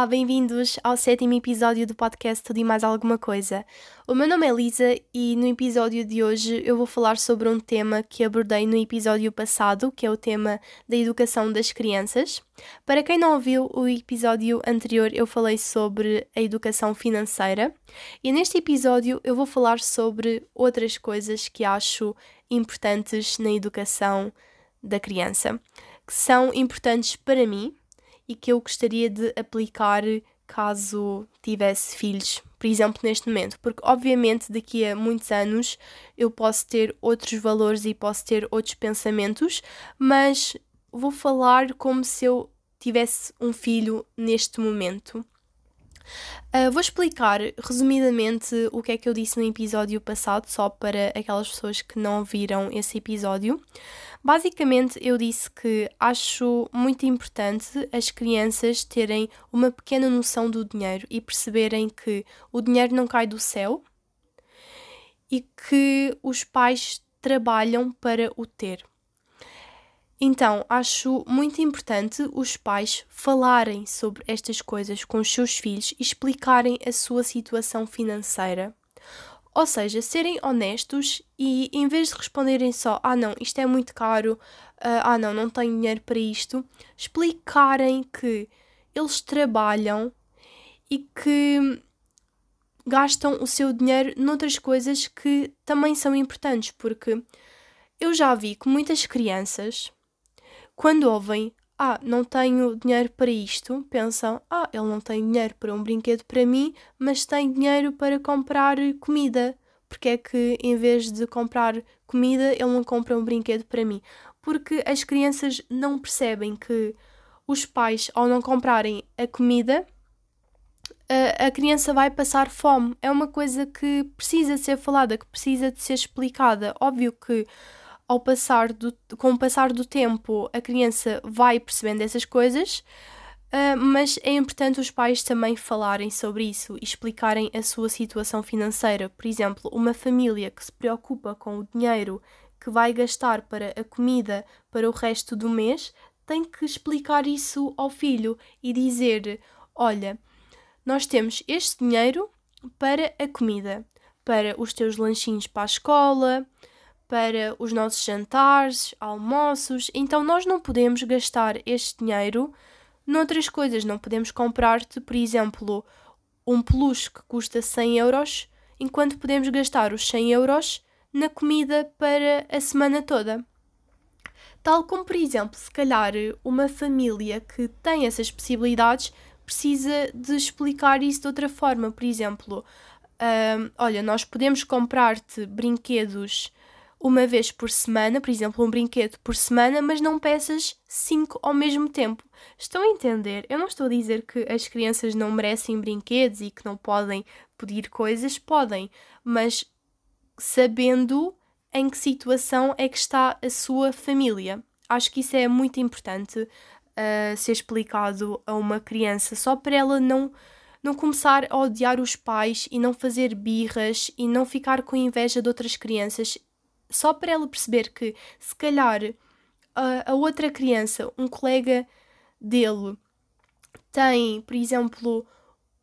Olá, bem-vindos ao sétimo episódio do podcast Tudo e Mais Alguma Coisa. O meu nome é Lisa e no episódio de hoje eu vou falar sobre um tema que abordei no episódio passado, que é o tema da educação das crianças. Para quem não ouviu o episódio anterior, eu falei sobre a educação financeira e neste episódio eu vou falar sobre outras coisas que acho importantes na educação da criança, que são importantes para mim e que eu gostaria de aplicar caso tivesse filhos, por exemplo, neste momento, porque obviamente daqui a muitos anos eu posso ter outros valores e posso ter outros pensamentos, mas vou falar como se eu tivesse um filho neste momento. Uh, vou explicar resumidamente o que é que eu disse no episódio passado, só para aquelas pessoas que não viram esse episódio. Basicamente, eu disse que acho muito importante as crianças terem uma pequena noção do dinheiro e perceberem que o dinheiro não cai do céu e que os pais trabalham para o ter. Então, acho muito importante os pais falarem sobre estas coisas com os seus filhos e explicarem a sua situação financeira. Ou seja, serem honestos e em vez de responderem só, ah não, isto é muito caro, uh, ah não, não tenho dinheiro para isto, explicarem que eles trabalham e que gastam o seu dinheiro noutras coisas que também são importantes, porque eu já vi que muitas crianças, quando ouvem ah, não tenho dinheiro para isto, pensam, ah, ele não tem dinheiro para um brinquedo para mim, mas tem dinheiro para comprar comida. Porque é que em vez de comprar comida, ele não compra um brinquedo para mim? Porque as crianças não percebem que os pais, ao não comprarem a comida, a, a criança vai passar fome. É uma coisa que precisa ser falada, que precisa de ser explicada. Óbvio que ao passar do, com o passar do tempo, a criança vai percebendo essas coisas, uh, mas é importante os pais também falarem sobre isso e explicarem a sua situação financeira. Por exemplo, uma família que se preocupa com o dinheiro que vai gastar para a comida para o resto do mês tem que explicar isso ao filho e dizer: Olha, nós temos este dinheiro para a comida, para os teus lanchinhos para a escola para os nossos jantares, almoços, então nós não podemos gastar este dinheiro noutras coisas. Não podemos comprar-te, por exemplo, um peluche que custa 100 euros, enquanto podemos gastar os 100 euros na comida para a semana toda. Tal como, por exemplo, se calhar uma família que tem essas possibilidades precisa de explicar isso de outra forma. Por exemplo, uh, olha, nós podemos comprar-te brinquedos uma vez por semana, por exemplo, um brinquedo por semana, mas não peças cinco ao mesmo tempo. Estão a entender? Eu não estou a dizer que as crianças não merecem brinquedos e que não podem pedir coisas, podem, mas sabendo em que situação é que está a sua família. Acho que isso é muito importante uh, ser explicado a uma criança, só para ela não não começar a odiar os pais e não fazer birras e não ficar com inveja de outras crianças só para ela perceber que se calhar a, a outra criança, um colega dele, tem, por exemplo,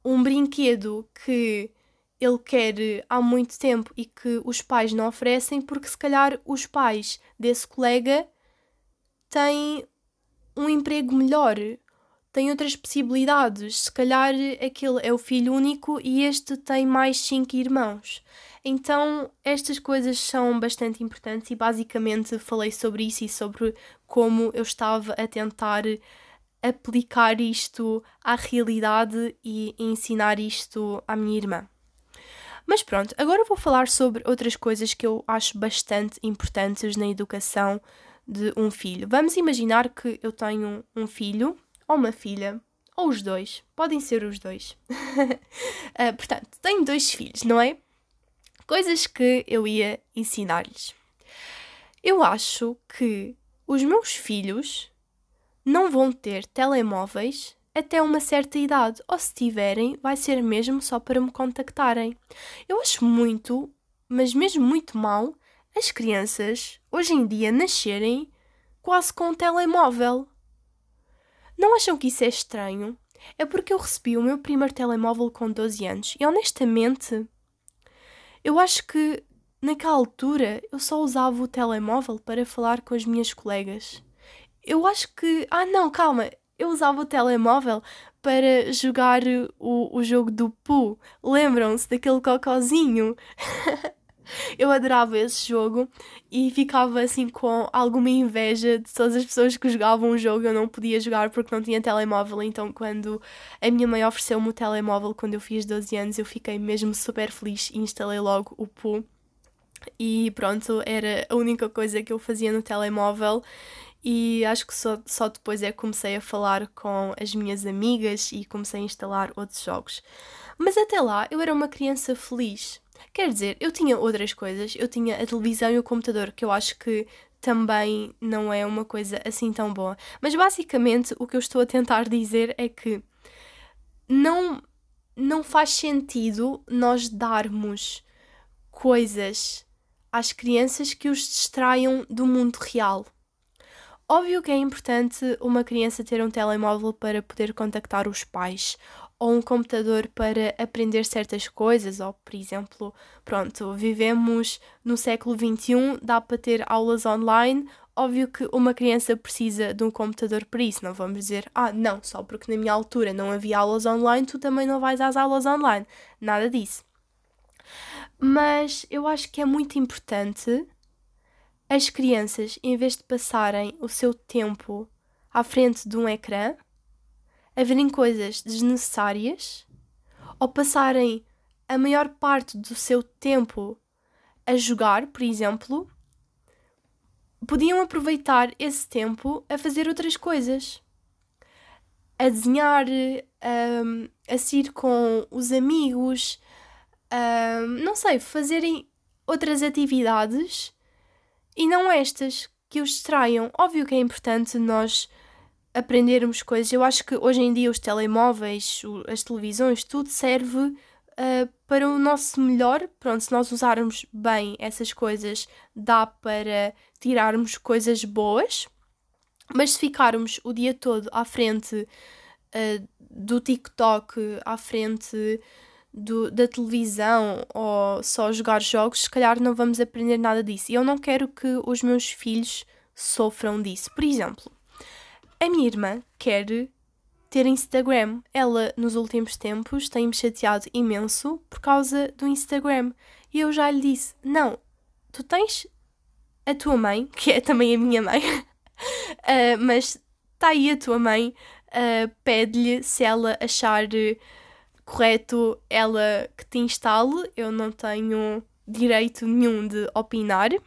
um brinquedo que ele quer há muito tempo e que os pais não oferecem, porque se calhar os pais desse colega têm um emprego melhor, têm outras possibilidades. Se calhar aquele é o filho único e este tem mais cinco irmãos. Então, estas coisas são bastante importantes e basicamente falei sobre isso e sobre como eu estava a tentar aplicar isto à realidade e ensinar isto à minha irmã. Mas pronto, agora vou falar sobre outras coisas que eu acho bastante importantes na educação de um filho. Vamos imaginar que eu tenho um filho ou uma filha, ou os dois, podem ser os dois. uh, portanto, tenho dois filhos, não é? Coisas que eu ia ensinar-lhes. Eu acho que os meus filhos não vão ter telemóveis até uma certa idade, ou se tiverem, vai ser mesmo só para me contactarem. Eu acho muito, mas mesmo muito mal, as crianças hoje em dia nascerem quase com um telemóvel. Não acham que isso é estranho? é porque eu recebi o meu primeiro telemóvel com 12 anos e honestamente eu acho que naquela altura eu só usava o telemóvel para falar com as minhas colegas. Eu acho que. Ah, não, calma! Eu usava o telemóvel para jogar o, o jogo do Pooh. Lembram-se daquele cocôzinho? eu adorava esse jogo e ficava assim com alguma inveja de todas as pessoas que jogavam o jogo. Eu não podia jogar porque não tinha telemóvel, então quando a minha mãe ofereceu-me o telemóvel quando eu fiz 12 anos, eu fiquei mesmo super feliz e instalei logo o Pooh. E pronto, era a única coisa que eu fazia no telemóvel e acho que só, só depois é que comecei a falar com as minhas amigas e comecei a instalar outros jogos. Mas até lá eu era uma criança feliz. Quer dizer, eu tinha outras coisas, eu tinha a televisão e o computador, que eu acho que também não é uma coisa assim tão boa. Mas basicamente o que eu estou a tentar dizer é que não, não faz sentido nós darmos coisas às crianças que os distraiam do mundo real. Óbvio que é importante uma criança ter um telemóvel para poder contactar os pais ou um computador para aprender certas coisas, ou por exemplo, pronto, vivemos no século XXI, dá para ter aulas online. Óbvio que uma criança precisa de um computador para isso, não vamos dizer, ah, não, só porque na minha altura não havia aulas online, tu também não vais às aulas online. Nada disso. Mas eu acho que é muito importante as crianças, em vez de passarem o seu tempo à frente de um ecrã, a verem coisas desnecessárias ou passarem a maior parte do seu tempo a jogar, por exemplo, podiam aproveitar esse tempo a fazer outras coisas. A desenhar, a, a sair com os amigos, a, não sei, fazerem outras atividades e não estas que os distraiam. Óbvio que é importante nós aprendermos coisas. Eu acho que hoje em dia os telemóveis, as televisões, tudo serve uh, para o nosso melhor. Pronto, se nós usarmos bem essas coisas, dá para tirarmos coisas boas. Mas se ficarmos o dia todo à frente uh, do TikTok, à frente do, da televisão ou só jogar jogos, se calhar não vamos aprender nada disso. E eu não quero que os meus filhos sofram disso. Por exemplo, a minha irmã quer ter Instagram. Ela, nos últimos tempos, tem-me chateado imenso por causa do Instagram. E eu já lhe disse: Não, tu tens a tua mãe, que é também a minha mãe, uh, mas está aí a tua mãe, uh, pede-lhe se ela achar correto ela que te instale, eu não tenho direito nenhum de opinar, uh,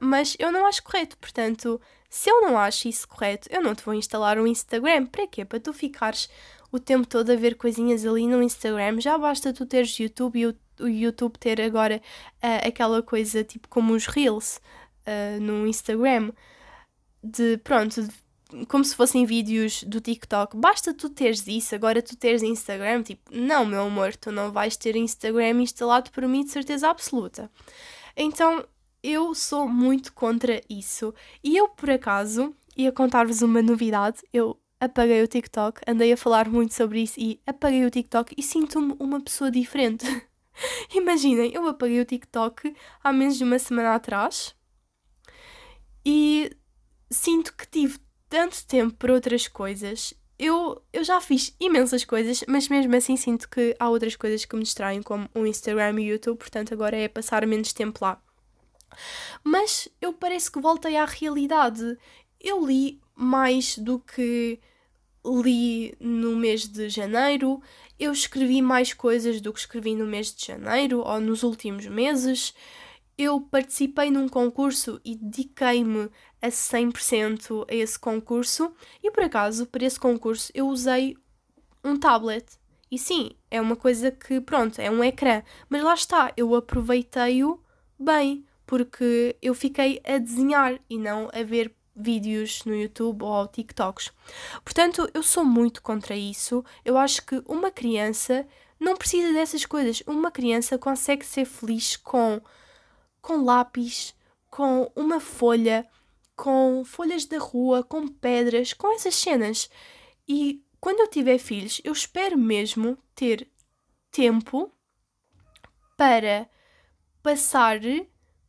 mas eu não acho correto, portanto, se eu não acho isso correto, eu não te vou instalar um Instagram. Para quê? Para tu ficares o tempo todo a ver coisinhas ali no Instagram. Já basta tu teres YouTube e o, YouTube ter agora uh, aquela coisa tipo como os Reels uh, no Instagram. De pronto, como se fossem vídeos do TikTok. Basta tu teres isso, agora tu teres Instagram. Tipo, não, meu amor, tu não vais ter Instagram instalado por mim de certeza absoluta. Então, eu sou muito contra isso. E eu, por acaso, ia contar-vos uma novidade. Eu apaguei o TikTok, andei a falar muito sobre isso e apaguei o TikTok e sinto-me uma pessoa diferente. Imaginem, eu apaguei o TikTok há menos de uma semana atrás e sinto que tive tanto tempo para outras coisas. Eu, eu já fiz imensas coisas, mas mesmo assim sinto que há outras coisas que me distraem, como o Instagram e o YouTube, portanto agora é passar menos tempo lá. Mas eu parece que voltei à realidade. Eu li mais do que li no mês de janeiro, eu escrevi mais coisas do que escrevi no mês de janeiro ou nos últimos meses. Eu participei num concurso e dediquei-me a 100% a esse concurso e por acaso para esse concurso eu usei um tablet. E sim, é uma coisa que, pronto, é um ecrã, mas lá está, eu aproveitei-o bem, porque eu fiquei a desenhar e não a ver vídeos no YouTube ou TikToks. Portanto, eu sou muito contra isso. Eu acho que uma criança não precisa dessas coisas. Uma criança consegue ser feliz com com lápis, com uma folha, com folhas da rua, com pedras, com essas cenas. E quando eu tiver filhos, eu espero mesmo ter tempo para passar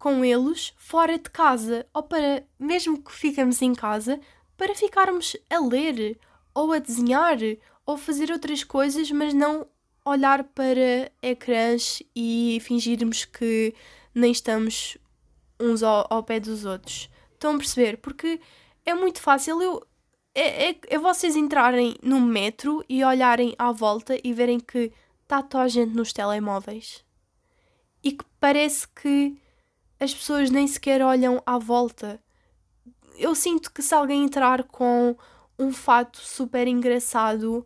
com eles fora de casa ou para, mesmo que ficamos em casa, para ficarmos a ler ou a desenhar ou fazer outras coisas, mas não olhar para ecrãs e fingirmos que nem estamos uns ao, ao pé dos outros. Estão a perceber? Porque é muito fácil eu. É, é, é vocês entrarem no metro e olharem à volta e verem que está toda a gente nos telemóveis. E que parece que as pessoas nem sequer olham à volta. Eu sinto que se alguém entrar com um fato super engraçado,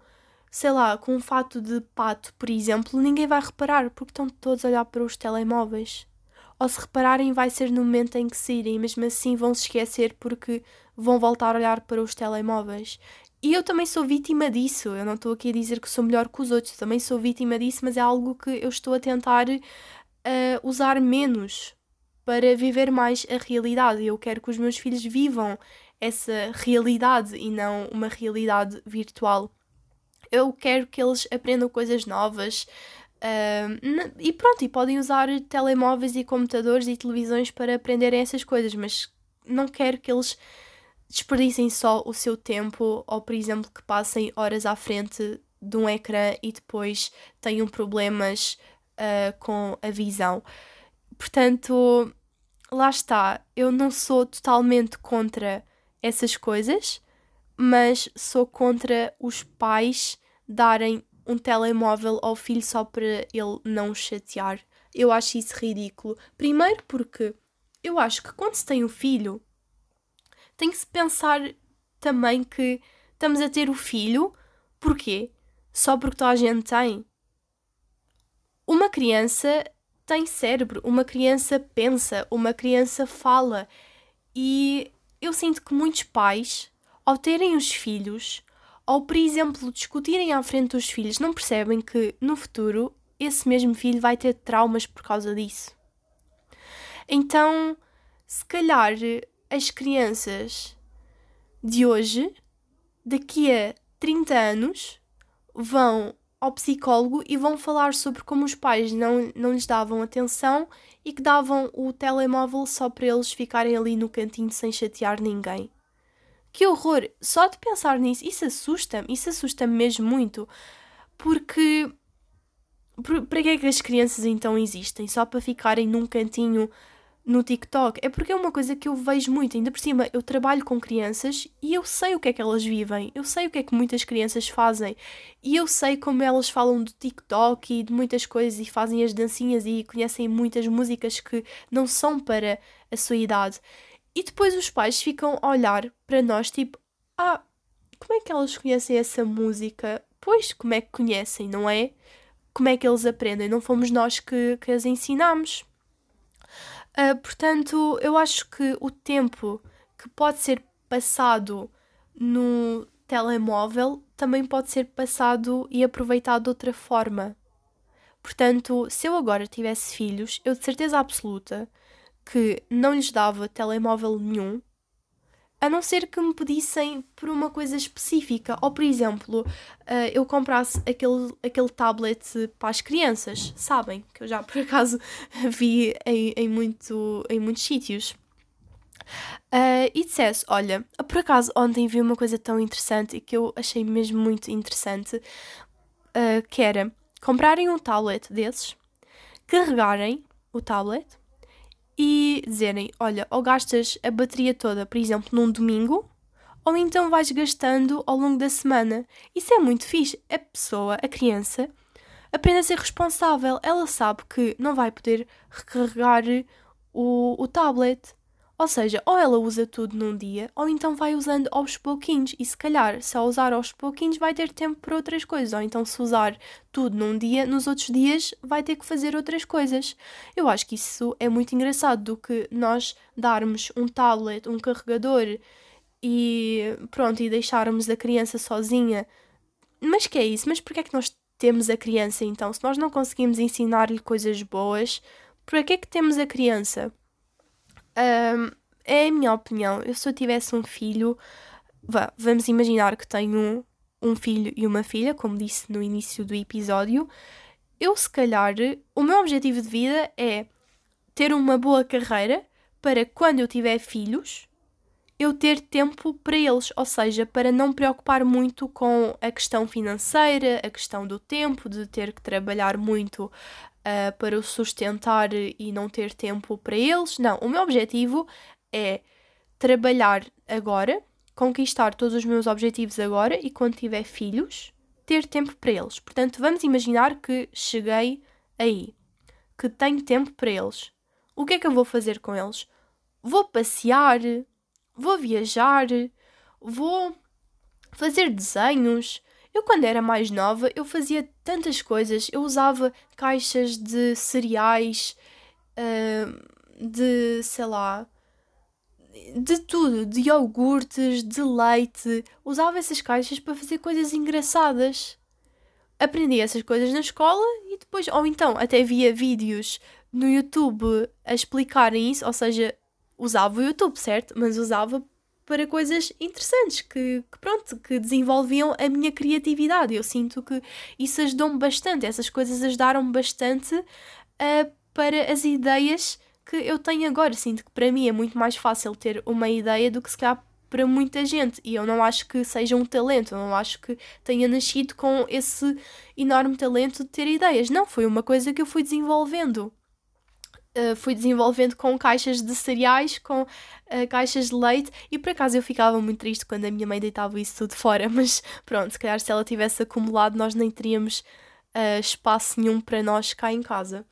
sei lá, com um fato de pato, por exemplo, ninguém vai reparar porque estão todos a olhar para os telemóveis. Ou se repararem, vai ser no momento em que saírem, mesmo assim vão se esquecer porque vão voltar a olhar para os telemóveis. E eu também sou vítima disso. Eu não estou aqui a dizer que sou melhor que os outros, também sou vítima disso, mas é algo que eu estou a tentar uh, usar menos para viver mais a realidade. Eu quero que os meus filhos vivam essa realidade e não uma realidade virtual. Eu quero que eles aprendam coisas novas. Uh, e pronto, e podem usar telemóveis e computadores e televisões para aprenderem essas coisas, mas não quero que eles desperdicem só o seu tempo ou, por exemplo, que passem horas à frente de um ecrã e depois tenham problemas uh, com a visão. Portanto, lá está, eu não sou totalmente contra essas coisas, mas sou contra os pais darem um telemóvel ao filho só para ele não chatear. Eu acho isso ridículo. Primeiro porque eu acho que quando se tem um filho, tem que se pensar também que estamos a ter o filho, porquê? Só porque toda a gente tem. Uma criança tem cérebro, uma criança pensa, uma criança fala. E eu sinto que muitos pais, ao terem os filhos, ou por exemplo discutirem à frente dos filhos, não percebem que no futuro esse mesmo filho vai ter traumas por causa disso. Então, se calhar as crianças de hoje, daqui a 30 anos, vão ao psicólogo e vão falar sobre como os pais não, não lhes davam atenção e que davam o telemóvel só para eles ficarem ali no cantinho sem chatear ninguém. Que horror! Só de pensar nisso, isso assusta-me, isso assusta-me mesmo muito. Porque. Para que é que as crianças então existem? Só para ficarem num cantinho no TikTok é porque é uma coisa que eu vejo muito. Ainda por cima, eu trabalho com crianças e eu sei o que é que elas vivem, eu sei o que é que muitas crianças fazem e eu sei como elas falam do TikTok e de muitas coisas e fazem as dancinhas e conhecem muitas músicas que não são para a sua idade. E depois os pais ficam a olhar para nós tipo: Ah, como é que elas conhecem essa música? Pois, como é que conhecem, não é? Como é que eles aprendem? Não fomos nós que, que as ensinamos. Uh, portanto, eu acho que o tempo que pode ser passado no telemóvel também pode ser passado e aproveitado de outra forma. Portanto, se eu agora tivesse filhos, eu de certeza absoluta que não lhes dava telemóvel nenhum a não ser que me pedissem por uma coisa específica. Ou, por exemplo, uh, eu comprasse aquele, aquele tablet para as crianças, sabem? Que eu já por acaso vi em, em, muito, em muitos sítios. Uh, e dissesse: Olha, por acaso ontem vi uma coisa tão interessante e que eu achei mesmo muito interessante, uh, que era comprarem um tablet desses, carregarem o tablet e dizerem: olha, ou gastas a bateria toda, por exemplo, num domingo, ou então vais gastando ao longo da semana. Isso é muito fixe. A pessoa, a criança, aprende a ser responsável. Ela sabe que não vai poder recarregar o, o tablet. Ou seja, ou ela usa tudo num dia, ou então vai usando aos pouquinhos. E se calhar, se a usar aos pouquinhos, vai ter tempo para outras coisas. Ou então, se usar tudo num dia, nos outros dias vai ter que fazer outras coisas. Eu acho que isso é muito engraçado do que nós darmos um tablet, um carregador e pronto, e deixarmos a criança sozinha. Mas que é isso? Mas porquê é que nós temos a criança então? Se nós não conseguimos ensinar-lhe coisas boas, porquê é que temos a criança? Um, é a minha opinião. Eu, se eu tivesse um filho, vá, vamos imaginar que tenho um filho e uma filha, como disse no início do episódio, eu se calhar, o meu objetivo de vida é ter uma boa carreira para quando eu tiver filhos, eu ter tempo para eles, ou seja, para não me preocupar muito com a questão financeira, a questão do tempo, de ter que trabalhar muito uh, para o sustentar e não ter tempo para eles. Não, o meu objetivo é trabalhar agora, conquistar todos os meus objetivos agora e quando tiver filhos, ter tempo para eles. Portanto, vamos imaginar que cheguei aí, que tenho tempo para eles. O que é que eu vou fazer com eles? Vou passear, vou viajar, vou fazer desenhos. Eu, quando era mais nova, eu fazia tantas coisas. Eu usava caixas de cereais, uh, de sei lá, de tudo, de iogurtes, de leite. Usava essas caixas para fazer coisas engraçadas. Aprendi essas coisas na escola e depois, ou então até via vídeos no YouTube a explicarem isso, ou seja, usava o YouTube, certo? Mas usava para coisas interessantes que, que, pronto, que desenvolviam a minha criatividade. Eu sinto que isso ajudou-me bastante, essas coisas ajudaram-me bastante uh, para as ideias que eu tenho agora. Sinto que para mim é muito mais fácil ter uma ideia do que se calhar para muita gente. E eu não acho que seja um talento, eu não acho que tenha nascido com esse enorme talento de ter ideias. Não, foi uma coisa que eu fui desenvolvendo. Uh, fui desenvolvendo com caixas de cereais, com uh, caixas de leite, e por acaso eu ficava muito triste quando a minha mãe deitava isso tudo fora, mas pronto, se calhar se ela tivesse acumulado, nós nem teríamos uh, espaço nenhum para nós cá em casa.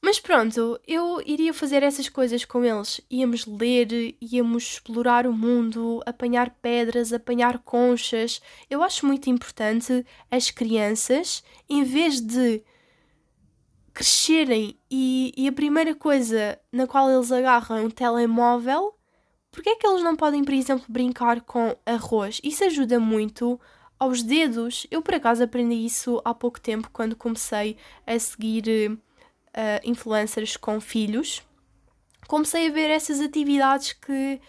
Mas pronto, eu iria fazer essas coisas com eles. Íamos ler, íamos explorar o mundo, apanhar pedras, apanhar conchas. Eu acho muito importante as crianças, em vez de crescerem e, e a primeira coisa na qual eles agarram é um telemóvel, porque é que eles não podem, por exemplo, brincar com arroz? Isso ajuda muito aos dedos. Eu, por acaso, aprendi isso há pouco tempo, quando comecei a seguir uh, influencers com filhos. Comecei a ver essas atividades que,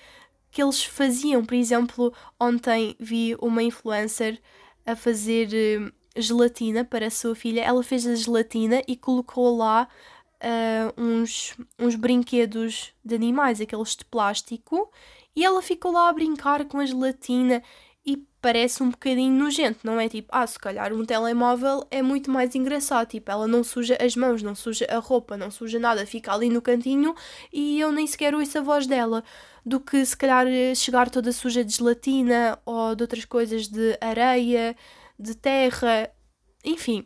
que eles faziam. Por exemplo, ontem vi uma influencer a fazer uh, gelatina para a sua filha. Ela fez a gelatina e colocou lá uh, uns, uns brinquedos de animais, aqueles de plástico, e ela ficou lá a brincar com a gelatina e parece um bocadinho nojento, não é? Tipo, ah, se calhar um telemóvel é muito mais engraçado, tipo, ela não suja as mãos, não suja a roupa, não suja nada, fica ali no cantinho e eu nem sequer ouço a voz dela, do que se calhar chegar toda suja de gelatina ou de outras coisas de areia, de terra, enfim.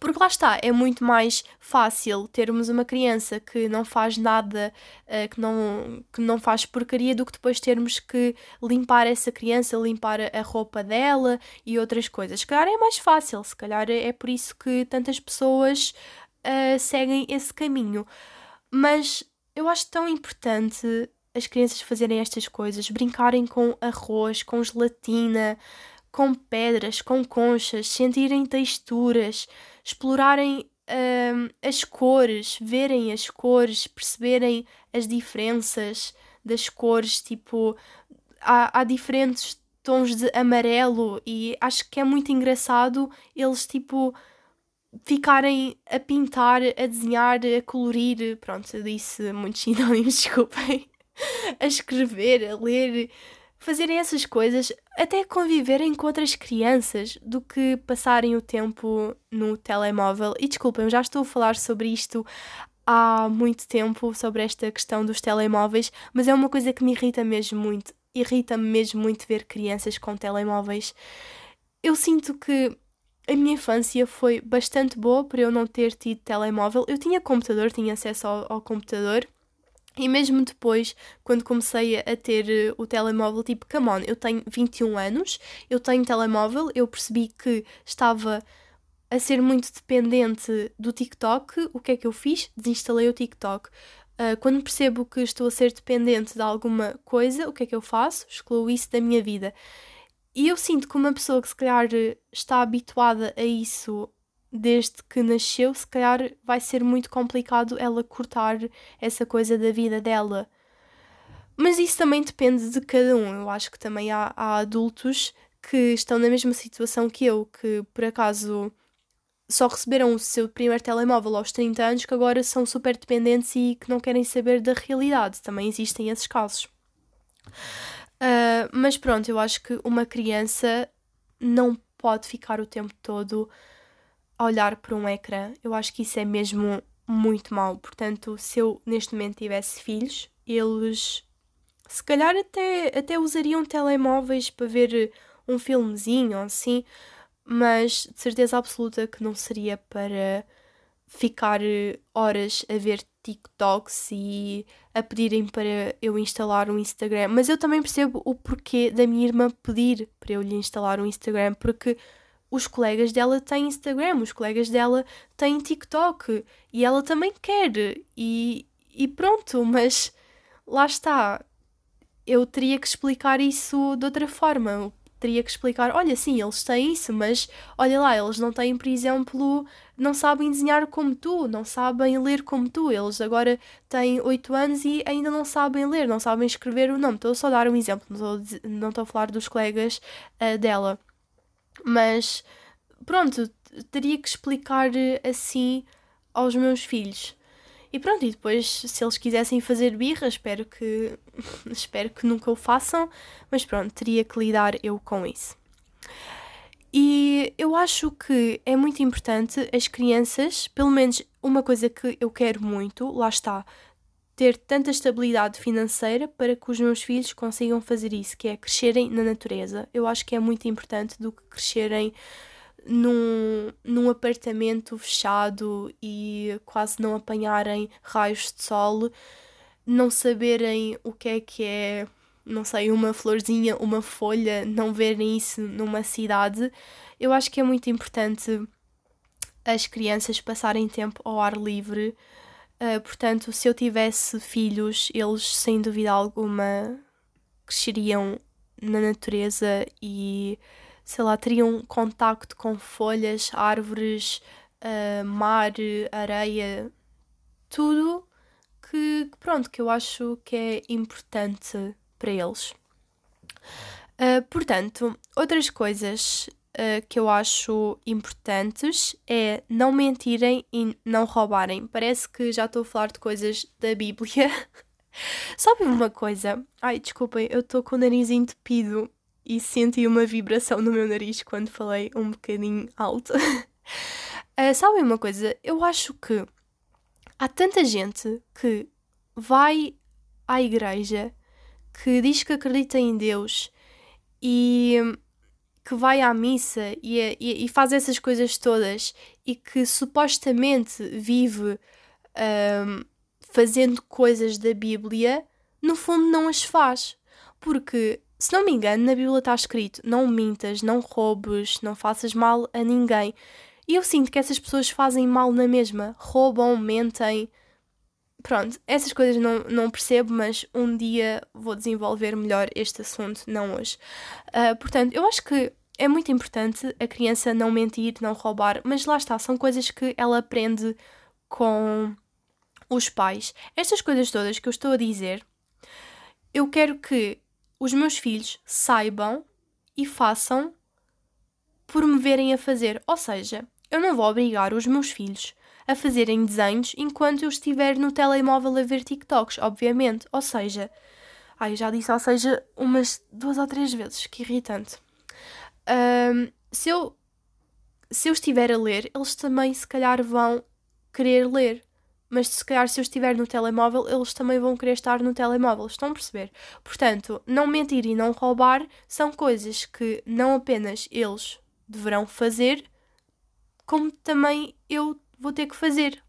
Porque lá está, é muito mais fácil termos uma criança que não faz nada, uh, que, não, que não faz porcaria, do que depois termos que limpar essa criança, limpar a roupa dela e outras coisas. Se calhar é mais fácil, se calhar é por isso que tantas pessoas uh, seguem esse caminho. Mas eu acho tão importante as crianças fazerem estas coisas, brincarem com arroz, com gelatina com pedras, com conchas, sentirem texturas, explorarem hum, as cores, verem as cores, perceberem as diferenças das cores, tipo, há, há diferentes tons de amarelo e acho que é muito engraçado eles, tipo, ficarem a pintar, a desenhar, a colorir, pronto, eu disse muitos sinónimos, desculpem, a escrever, a ler, fazerem essas coisas, até conviverem com outras crianças, do que passarem o tempo no telemóvel. E desculpem, já estou a falar sobre isto há muito tempo, sobre esta questão dos telemóveis, mas é uma coisa que me irrita mesmo muito. Irrita-me mesmo muito ver crianças com telemóveis. Eu sinto que a minha infância foi bastante boa por eu não ter tido telemóvel. Eu tinha computador, tinha acesso ao, ao computador, e mesmo depois, quando comecei a ter eh, o telemóvel, tipo, come on, eu tenho 21 anos, eu tenho telemóvel, eu percebi que estava a ser muito dependente do TikTok. O que é que eu fiz? Desinstalei o TikTok. Uh, quando percebo que estou a ser dependente de alguma coisa, o que é que eu faço? Excluo isso da minha vida. E eu sinto que uma pessoa que se calhar está habituada a isso desde que nasceu, se calhar vai ser muito complicado ela cortar essa coisa da vida dela. Mas isso também depende de cada um. Eu acho que também há, há adultos que estão na mesma situação que eu, que por acaso só receberam o seu primeiro telemóvel aos 30 anos, que agora são super dependentes e que não querem saber da realidade. Também existem esses casos. Uh, mas pronto, eu acho que uma criança não pode ficar o tempo todo a olhar para um ecrã. Eu acho que isso é mesmo muito mau. Portanto, se eu neste momento tivesse filhos, eles se calhar até, até usariam telemóveis para ver um filmezinho ou assim, mas de certeza absoluta que não seria para ficar horas a ver TikToks e a pedirem para eu instalar um Instagram. Mas eu também percebo o porquê da minha irmã pedir para eu lhe instalar um Instagram, porque os colegas dela têm Instagram, os colegas dela têm TikTok e ela também quer. E, e pronto, mas lá está. Eu teria que explicar isso de outra forma teria que explicar: olha, sim, eles têm isso, mas olha lá, eles não têm, por exemplo, não sabem desenhar como tu, não sabem ler como tu. Eles agora têm 8 anos e ainda não sabem ler, não sabem escrever o nome. Estou só a dar um exemplo, não estou, não estou a falar dos colegas uh, dela. Mas pronto, teria que explicar eh, assim aos meus filhos. E pronto, e depois, se eles quisessem fazer birra, espero que, espero que nunca o façam, mas pronto, teria que lidar eu com isso. E eu acho que é muito importante as crianças, pelo menos uma coisa que eu quero muito, lá está, ter tanta estabilidade financeira para que os meus filhos consigam fazer isso, que é crescerem na natureza. Eu acho que é muito importante do que crescerem num, num apartamento fechado e quase não apanharem raios de sol, não saberem o que é que é, não sei, uma florzinha, uma folha, não verem isso numa cidade. Eu acho que é muito importante as crianças passarem tempo ao ar livre. Uh, portanto, se eu tivesse filhos, eles sem dúvida alguma cresceriam na natureza e sei lá, teriam contacto com folhas, árvores, uh, mar, areia, tudo que, pronto, que eu acho que é importante para eles. Uh, portanto, outras coisas uh, que eu acho importantes é não mentirem e não roubarem. Parece que já estou a falar de coisas da Bíblia. Sabe uma coisa? Ai, desculpem, eu estou com o nariz entupido e senti uma vibração no meu nariz quando falei um bocadinho alto. uh, sabem uma coisa? Eu acho que há tanta gente que vai à igreja, que diz que acredita em Deus e que vai à missa e, e, e faz essas coisas todas e que supostamente vive um, fazendo coisas da Bíblia, no fundo não as faz. Porque se não me engano, na Bíblia está escrito: não mintas, não roubes, não faças mal a ninguém. E eu sinto que essas pessoas fazem mal na mesma. Roubam, mentem. Pronto, essas coisas não, não percebo, mas um dia vou desenvolver melhor este assunto, não hoje. Uh, portanto, eu acho que é muito importante a criança não mentir, não roubar, mas lá está, são coisas que ela aprende com os pais. Estas coisas todas que eu estou a dizer, eu quero que os meus filhos saibam e façam por me verem a fazer. Ou seja, eu não vou obrigar os meus filhos a fazerem desenhos enquanto eu estiver no telemóvel a ver TikToks, obviamente. Ou seja, ai, já disse, ou seja, umas duas ou três vezes, que irritante. Um, se, eu, se eu estiver a ler, eles também se calhar vão querer ler mas se calhar se eu estiver no telemóvel, eles também vão querer estar no telemóvel. Estão a perceber? Portanto, não mentir e não roubar são coisas que não apenas eles deverão fazer, como também eu vou ter que fazer.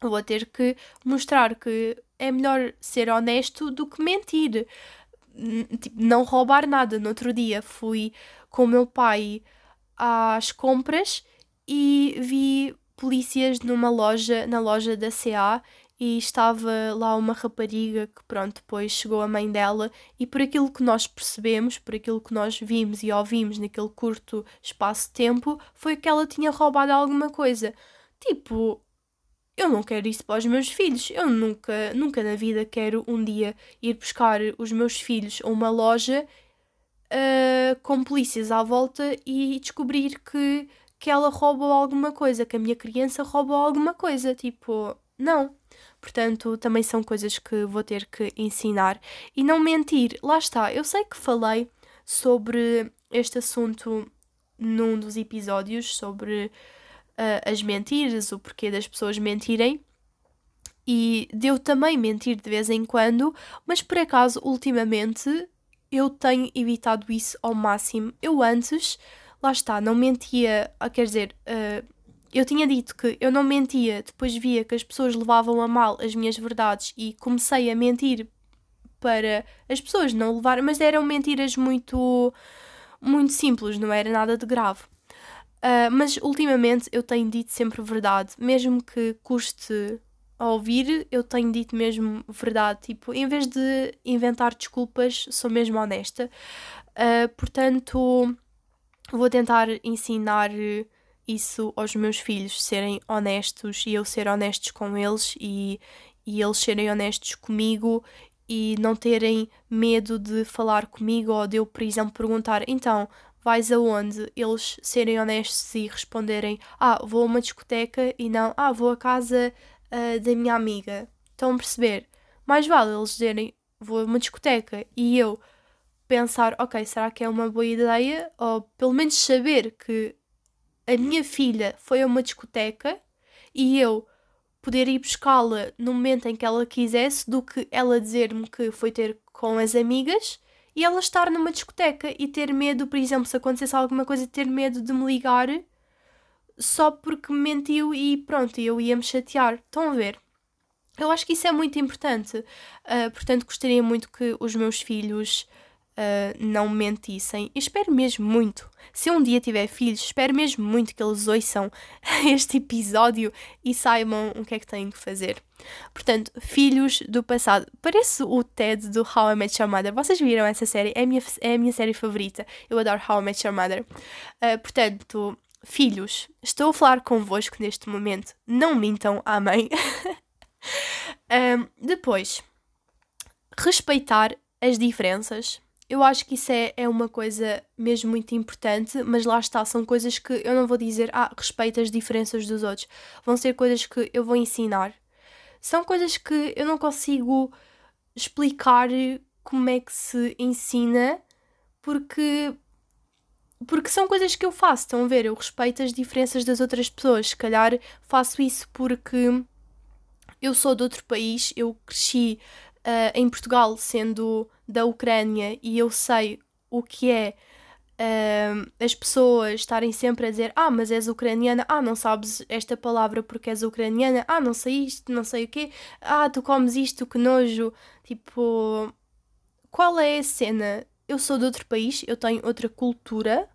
Vou ter que mostrar que é melhor ser honesto do que mentir. Tipo, não roubar nada. No outro dia fui com o meu pai às compras e vi polícias numa loja, na loja da CA, e estava lá uma rapariga que, pronto, depois chegou a mãe dela, e por aquilo que nós percebemos, por aquilo que nós vimos e ouvimos naquele curto espaço de tempo, foi que ela tinha roubado alguma coisa. Tipo, eu não quero isso para os meus filhos. Eu nunca, nunca na vida quero um dia ir buscar os meus filhos a uma loja uh, com polícias à volta e descobrir que, que ela roubou alguma coisa, que a minha criança roubou alguma coisa. Tipo, não. Portanto, também são coisas que vou ter que ensinar. E não mentir, lá está. Eu sei que falei sobre este assunto num dos episódios sobre uh, as mentiras, o porquê das pessoas mentirem. E deu também mentir de vez em quando, mas por acaso, ultimamente, eu tenho evitado isso ao máximo. Eu antes, lá está, não mentia, ah, quer dizer, uh, eu tinha dito que eu não mentia, depois via que as pessoas levavam a mal as minhas verdades e comecei a mentir para as pessoas não levarem, mas eram mentiras muito, muito simples, não era nada de grave. Uh, mas ultimamente eu tenho dito sempre verdade, mesmo que custe a ouvir, eu tenho dito mesmo verdade. Tipo, em vez de inventar desculpas, sou mesmo honesta. Uh, portanto, vou tentar ensinar isso aos meus filhos, serem honestos e eu ser honestos com eles e, e eles serem honestos comigo e não terem medo de falar comigo ou de eu, por exemplo, perguntar então vais aonde? Eles serem honestos e responderem ah, vou a uma discoteca e não ah, vou à casa uh, da minha amiga. Estão a perceber? Mais vale eles dizerem vou a uma discoteca e eu pensar, ok, será que é uma boa ideia? Ou pelo menos saber que a minha filha foi a uma discoteca e eu poder ir buscá-la no momento em que ela quisesse, do que ela dizer-me que foi ter com as amigas e ela estar numa discoteca e ter medo, por exemplo, se acontecesse alguma coisa, ter medo de me ligar só porque me mentiu e pronto, eu ia me chatear. Estão a ver? Eu acho que isso é muito importante. Uh, portanto, gostaria muito que os meus filhos uh, não mentissem. E espero mesmo muito. Se um dia tiver filhos, espero mesmo muito que eles ouçam este episódio e saibam o que é que têm que fazer. Portanto, filhos do passado. Parece o Ted do How I Met Your Mother. Vocês viram essa série? É a minha, é a minha série favorita. Eu adoro How I Met Your Mother. Uh, portanto, filhos, estou a falar convosco neste momento. Não mintam à mãe. um, depois, respeitar as diferenças eu acho que isso é, é uma coisa mesmo muito importante, mas lá está, são coisas que eu não vou dizer, ah, respeita as diferenças dos outros. Vão ser coisas que eu vou ensinar. São coisas que eu não consigo explicar como é que se ensina, porque porque são coisas que eu faço, estão a ver? Eu respeito as diferenças das outras pessoas. Se calhar faço isso porque eu sou de outro país, eu cresci uh, em Portugal, sendo da Ucrânia, e eu sei o que é uh, as pessoas estarem sempre a dizer: Ah, mas és ucraniana, ah, não sabes esta palavra porque és ucraniana, ah, não sei isto, não sei o quê, ah, tu comes isto, que nojo. Tipo, qual é a cena? Eu sou de outro país, eu tenho outra cultura.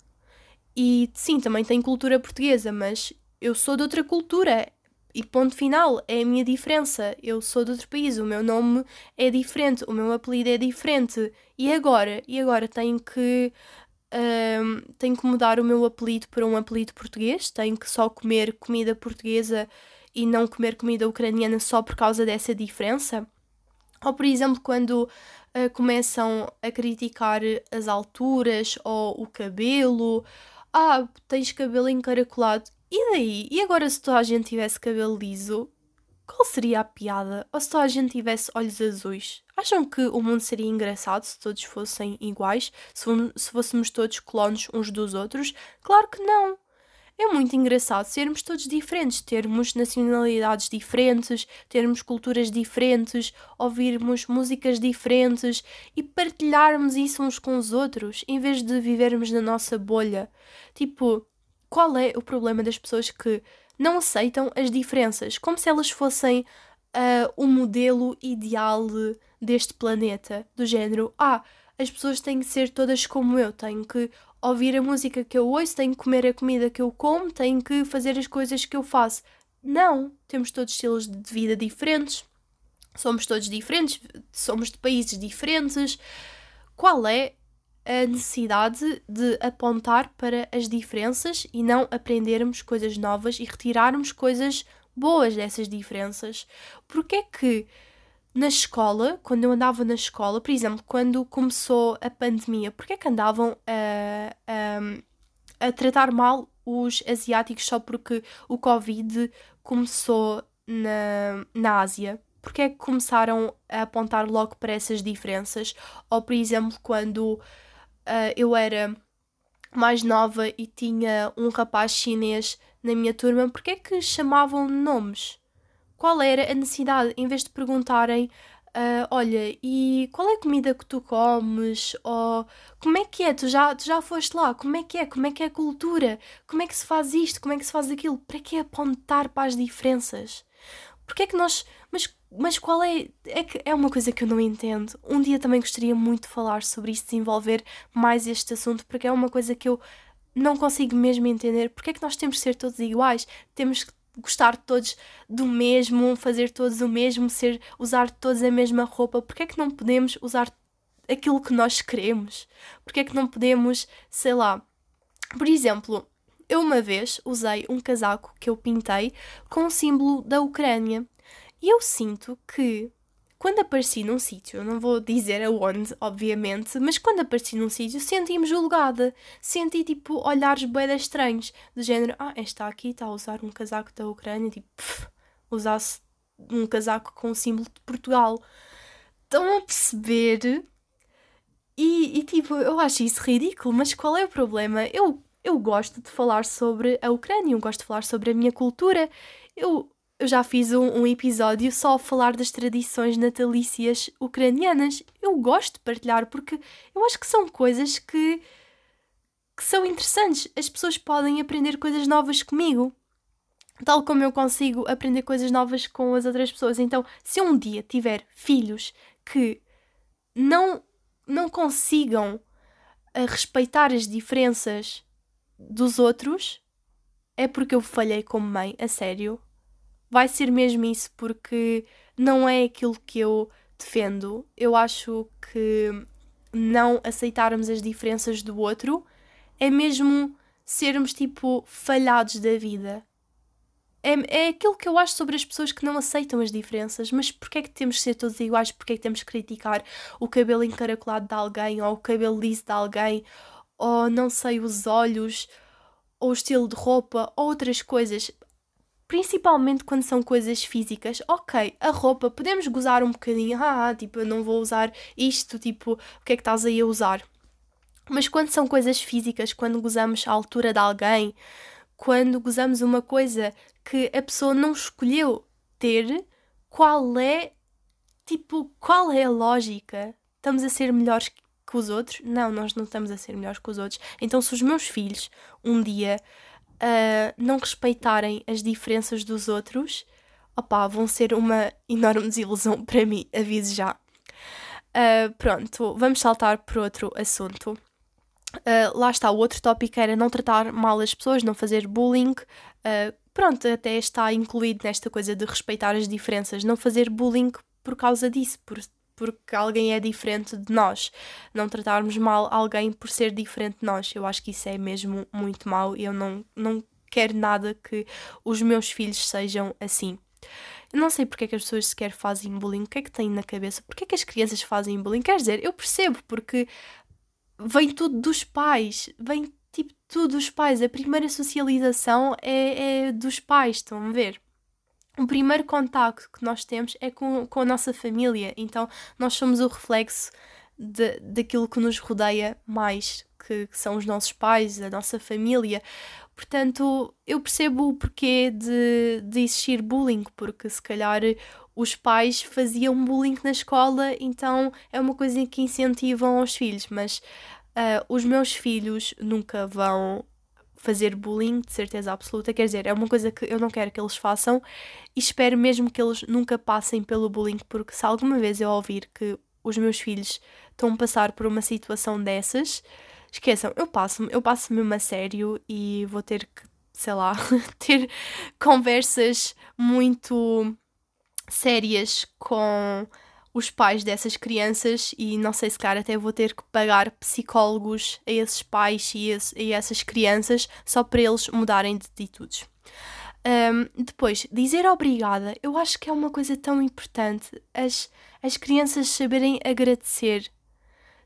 E sim, também tenho cultura portuguesa, mas eu sou de outra cultura. E ponto final, é a minha diferença. Eu sou de outro país, o meu nome é diferente, o meu apelido é diferente. E agora? E agora tenho que um, tenho que mudar o meu apelido para um apelido português, tenho que só comer comida portuguesa e não comer comida ucraniana só por causa dessa diferença? Ou, por exemplo, quando uh, começam a criticar as alturas ou o cabelo, ah, tens cabelo encaracolado. E daí? E agora se toda a gente tivesse cabelo liso, qual seria a piada? Ou se toda a gente tivesse olhos azuis? Acham que o mundo seria engraçado se todos fossem iguais? Se, se fôssemos todos clones uns dos outros? Claro que não! É muito engraçado sermos todos diferentes, termos nacionalidades diferentes, termos culturas diferentes, ouvirmos músicas diferentes e partilharmos isso uns com os outros, em vez de vivermos na nossa bolha. Tipo, qual é o problema das pessoas que não aceitam as diferenças, como se elas fossem uh, o modelo ideal deste planeta, do género, ah, as pessoas têm que ser todas como eu, tenho que ouvir a música que eu ouço, tenho que comer a comida que eu como, tenho que fazer as coisas que eu faço. Não, temos todos estilos de vida diferentes, somos todos diferentes, somos de países diferentes. Qual é a necessidade de apontar para as diferenças e não aprendermos coisas novas e retirarmos coisas boas dessas diferenças. Porque é que na escola, quando eu andava na escola, por exemplo, quando começou a pandemia, porque é que andavam a, a, a tratar mal os asiáticos só porque o Covid começou na, na Ásia? Porque é que começaram a apontar logo para essas diferenças? Ou, por exemplo, quando uh, eu era mais nova e tinha um rapaz chinês na minha turma, porque é que chamavam nomes? Qual era a necessidade? Em vez de perguntarem, uh, olha, e qual é a comida que tu comes? Ou como é que é? Tu já, tu já foste lá? Como é que é? Como é que é a cultura? Como é que se faz isto? Como é que se faz aquilo? Para que apontar para as diferenças? Porque é que nós. Mas, mas qual é. É que é uma coisa que eu não entendo. Um dia também gostaria muito de falar sobre isso, desenvolver mais este assunto, porque é uma coisa que eu não consigo mesmo entender. Porque é que nós temos de ser todos iguais? Temos que gostar todos do mesmo, fazer todos o mesmo, ser usar todos a mesma roupa, porque é que não podemos usar aquilo que nós queremos? Porque é que não podemos, sei lá, por exemplo, eu uma vez usei um casaco que eu pintei com o símbolo da Ucrânia e eu sinto que quando apareci num sítio, eu não vou dizer aonde, obviamente, mas quando apareci num sítio senti-me julgada. Senti tipo olhares bem estranhos, do género, ah, esta aqui está a usar um casaco da Ucrânia, tipo, usasse um casaco com o símbolo de Portugal. Estão a perceber? E, e tipo, eu acho isso ridículo, mas qual é o problema? Eu, eu gosto de falar sobre a Ucrânia, eu gosto de falar sobre a minha cultura. Eu eu já fiz um, um, episódio só a falar das tradições natalícias ucranianas. Eu gosto de partilhar porque eu acho que são coisas que, que são interessantes. As pessoas podem aprender coisas novas comigo, tal como eu consigo aprender coisas novas com as outras pessoas. Então, se um dia tiver filhos que não, não consigam eh, respeitar as diferenças dos outros, é porque eu falhei como mãe, a sério vai ser mesmo isso, porque não é aquilo que eu defendo. Eu acho que não aceitarmos as diferenças do outro é mesmo sermos tipo falhados da vida. É, é aquilo que eu acho sobre as pessoas que não aceitam as diferenças. Mas porquê é que temos que ser todos iguais? Porquê é que temos que criticar o cabelo encaracolado de alguém, ou o cabelo liso de alguém, ou não sei, os olhos, ou o estilo de roupa, ou outras coisas principalmente quando são coisas físicas, ok, a roupa podemos gozar um bocadinho, ah, tipo, eu não vou usar isto, tipo, o que é que estás aí a usar? Mas quando são coisas físicas, quando gozamos a altura de alguém, quando gozamos uma coisa que a pessoa não escolheu ter, qual é, tipo, qual é a lógica? Estamos a ser melhores que os outros? Não, nós não estamos a ser melhores que os outros. Então, se os meus filhos um dia uh, não respeitarem as diferenças dos outros, opá, vão ser uma enorme desilusão para mim, aviso já. Uh, pronto, vamos saltar para outro assunto. Uh, lá está, o outro tópico era não tratar mal as pessoas, não fazer bullying. Uh, pronto, até está incluído nesta coisa de respeitar as diferenças, não fazer bullying por causa disso, por porque alguém é diferente de nós. Não tratarmos mal alguém por ser diferente de nós. Eu acho que isso é mesmo muito mau e eu não, não quero nada que os meus filhos sejam assim. Eu não sei porque é que as pessoas sequer fazem bullying, o que é que têm na cabeça, porque é que as crianças fazem bullying. Quer dizer, eu percebo, porque vem tudo dos pais, vem tipo tudo dos pais. A primeira socialização é, é dos pais, estão a ver? O primeiro contacto que nós temos é com, com a nossa família, então nós somos o reflexo de, daquilo que nos rodeia mais, que, que, são os nossos pais, a nossa família. Portanto, eu percebo o porquê de, de existir bullying, porque se calhar os pais faziam bullying na escola, então é uma coisa que incentivam aos filhos, mas uh, os meus filhos nunca vão fazer bullying, de certeza absoluta. Quer dizer, é uma coisa que eu não quero que eles façam e espero mesmo que eles nunca passem pelo bullying, porque se alguma vez eu ouvir que os meus filhos estão a passar por uma situação dessas, esqueçam, eu passo-me, eu passo mesmo a sério e vou ter que, sei lá, ter conversas muito sérias com os pais dessas crianças e não sei se calhar até vou ter que pagar psicólogos a esses pais e a essas crianças só para eles mudarem de atitudes. Um, depois, dizer obrigada, eu acho que é uma coisa tão importante. As, as crianças saberem agradecer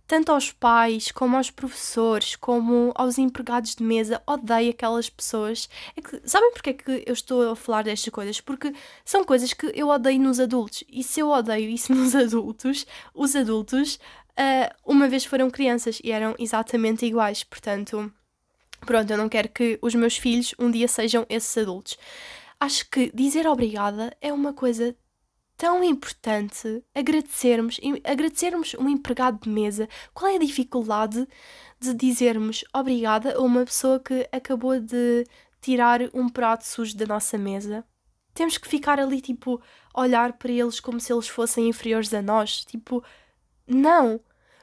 tanto aos pais, como aos professores, como aos empregados de mesa. Odeio aquelas pessoas. É que, sabem porque é que eu estou a falar destas coisas? Porque são coisas que eu odeio nos adultos. E se eu odeio isso nos adultos, os adultos, uh, uma vez foram crianças e eram exatamente iguais. Portanto, pronto, eu não quero que os meus filhos um dia sejam esses adultos. Acho que dizer obrigada é uma coisa tão importante agradecermos, agradecermos um empregado de mesa. Qual é a dificuldade de dizermos obrigada a uma pessoa que acabou de tirar um prato sujo da nossa mesa? Temos que ficar ali, tipo, olhar para eles como se eles fossem inferiores a nós. Tipo, não.